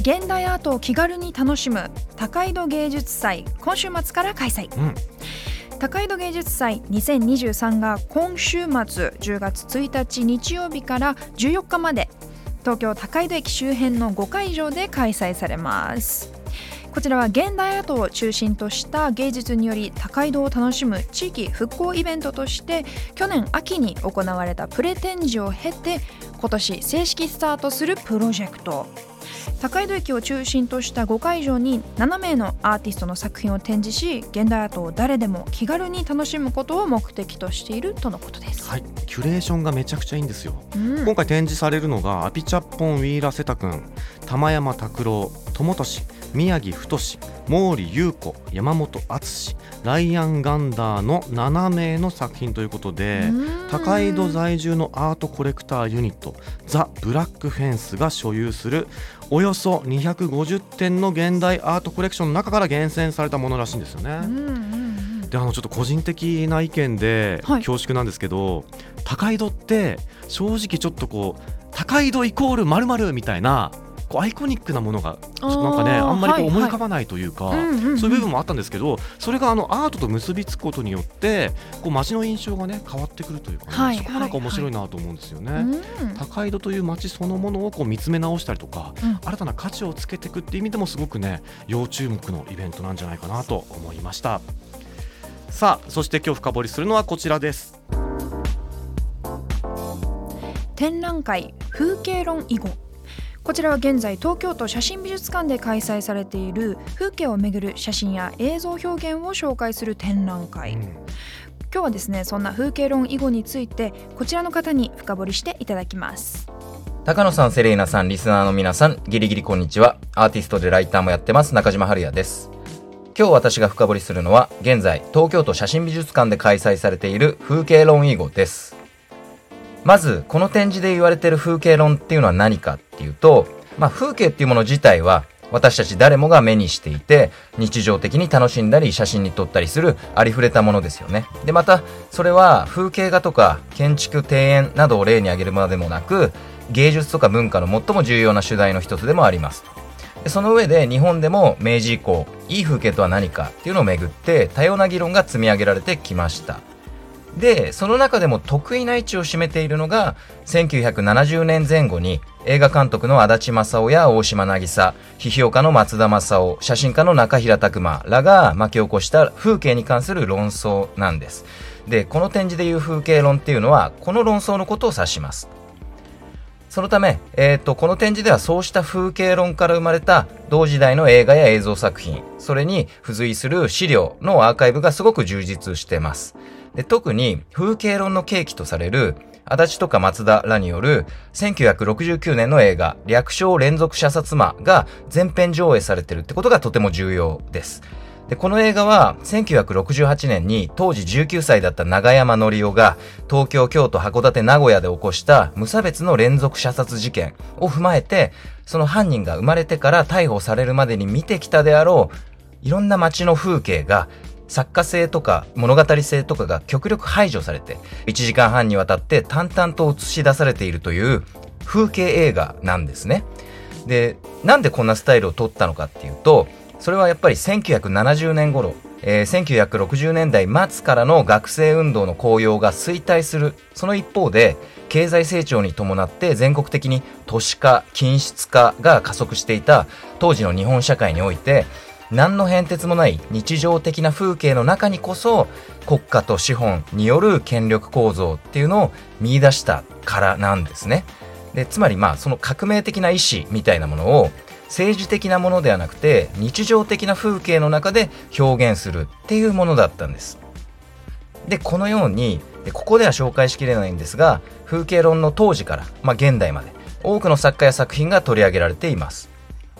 現代アートを気軽に楽しむ高井戸芸術祭今週末から開催、うん。高井戸芸術祭2023が今週末10月1日日曜日から14日まで東京高井戸駅周辺の5会場で開催されます。こちらは現代アートを中心とした芸術により高井戸を楽しむ地域復興イベントとして去年秋に行われたプレ展示を経て今年正式スタートするプロジェクト高井戸駅を中心とした5会場に7名のアーティストの作品を展示し現代アートを誰でも気軽に楽しむことを目的としているとのことです、はい。キュレーションがめちゃくちゃいいんですよ。うん。今回展示されるのがアピチャッポンウィーラセタ君玉山拓郎友俊宮城太毛利優子山本敦ライアン・ガンダーの7名の作品ということでうん。高井戸在住のアートコレクターユニットザ・ブラックフェンスが所有するおよそ250点の現代アートコレクションの中から厳選されたものらしいんですよね。であのちょっと個人的な意見ではい。恐縮なんですけど、高井戸って正直ちょっとこう高井戸イコールまるみたいなこうアイコニックなものがなんかねあんまりこうはい思い浮かばないというか、そういう部分もあったんですけどそれがあのアートと結びつくことによってこう街の印象がね変わってくるというかね、はいそこがなんか面白いなと思うんですよね。うん。高井戸という街そのものをこう見つめ直したりとか、うん。新たな価値をつけていくっていう意味でもすごくね要注目のイベントなんじゃないかなと思いました。さあそして今日深掘りするのはこちらです。展覧会風景論囲碁こちらは現在東京都写真美術館で開催されている風景をめぐる写真や映像表現を紹介する展覧会、うん今日はですねそんな風景論囲碁についてこちらの方に深掘りしていただきます高野さん、セレーナさん、リスナーの皆さん、ギリギリこんにちは。アーティストでライターもやってます、中島春也です。今日私が深掘りするのは、現在、東京都写真美術館で開催されている風景論囲碁です。まず、この展示で言われている風景論っていうのは何かっていうと、まあ、風景っていうもの自体は、私たち誰もが目にしていて、日常的に楽しんだり写真に撮ったりするありふれたものですよね。で、また、それは風景画とか建築庭園などを例に挙げるまでもなく、芸術とか文化の最も重要な主題の一つでもありますでその上で日本でも明治以降いい風景とは何かっていうのをめぐって多様な議論が積み上げられてきましたでその中でも得意な位置を占めているのが1970年前後に映画監督の足立正夫や大島渚批評家の松田正夫写真家の中平拓磨らが巻き起こした風景に関する論争なんです。でこの展示でいう風景論っていうのはこの論争のことを指します。そのため、えー、とこの展示ではそうした風景論から生まれた同時代の映画や映像作品それに付随する資料のアーカイブがすごく充実しています。で特に風景論の契機とされる足立とか松田らによる1969年の映画略称連続射殺魔が全編上映されてるってことがとても重要です。でこの映画は1968年に当時19歳だった永山則夫が東京、京都、函館、名古屋で起こした無差別の連続射殺事件を踏まえてその犯人が生まれてから逮捕されるまでに見てきたであろういろんな街の風景が作家性とか物語性とかが極力排除されて1時間半にわたって淡々と映し出されているという風景映画なんですね。でなんでこんなスタイルを取ったのかっていうとそれはやっぱり1970年頃、えー1960年代末からの学生運動の効用が衰退するその一方で経済成長に伴って全国的に都市化均質化が加速していた当時の日本社会において何の変哲もない日常的な風景の中にこそ国家と資本による権力構造っていうのを見出したからなんですね。でつまりまあその革命的な意思みたいなものを政治的なものではなくて日常的な風景の中で表現するっていうものだったんです。でこのようにここでは紹介しきれないんですが風景論の当時から、まあ、現代まで多くの作家や作品が取り上げられています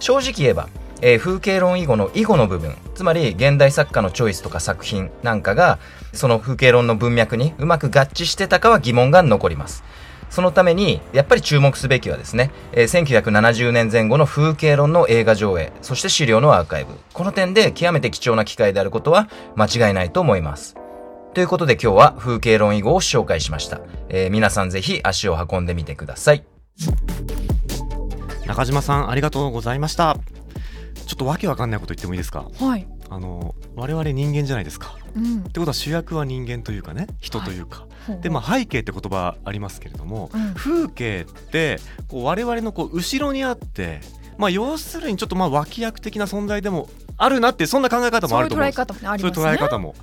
正直言えば、えー風景論以後の以後の部分つまり現代作家のチョイスとか作品なんかがその風景論の文脈にうまく合致してたかは疑問が残りますそのためにやっぱり注目すべきはですね、えー1970年前後の風景論の映画上映そして資料のアーカイブ。この点で極めて貴重な機会であることは間違いないと思います。ということで今日は風景論以後を紹介しました、えー皆さんぜひ足を運んでみてください。中島さんありがとうございました。ちょっとわけわかんないこと言ってもいいですか？はい、あの我々人間じゃないですか。うん。ってことは主役は人間というかね人というか、ほうでまあ背景って言葉ありますけれども、うん。風景ってこう我々のこう後ろにあってまあ要するにちょっとまあ脇役的な存在でもあるなってそんな考え方もあると思うんです。捉え方もねありそういう捉え方も。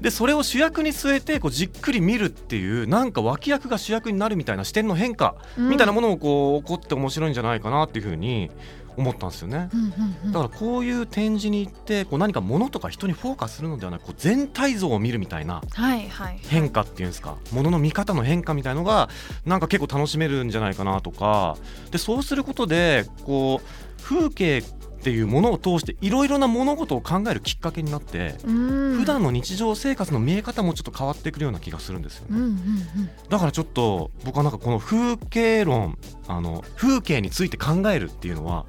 でそれを主役に据えてこうじっくり見るっていうなんか脇役が主役になるみたいな視点の変化うん。みたいなものもこう起こって面白いんじゃないかなっていうふうに思ったんですよね。だからこういう展示に行ってこう何か物とか人にフォーカスするのではなくこう全体像を見るみたいな変化っていうんですか物の見方の変化みたいのがなんか結構楽しめるんじゃないかなとか。でそうすることでこう風景っていうものを通していろいろな物事を考えるきっかけになってうん。普段の日常生活の見え方もちょっと変わってくるような気がするんですよね。うんうんうん。だからちょっと僕はなんかこの風景論あの風景について考えるっていうのは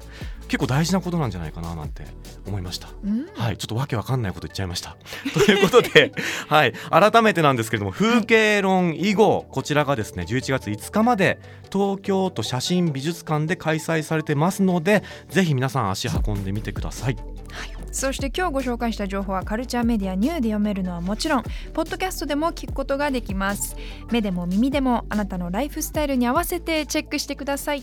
結構大事なことなんじゃないかななんて思いました。うんはい、ちょっとわけわかんないこと言っちゃいました。ということで、はい、改めてなんですけれども、風景論以後、こちらがですね、11月5日まで東京都写真美術館で開催されてますので、ぜひ皆さん足運んでみてください。そして今日ご紹介した情報はカルチャーメディアニューで読めるのはもちろんポッドキャストでも聞くことができます目でも耳でもあなたのライフスタイルに合わせてチェックしてください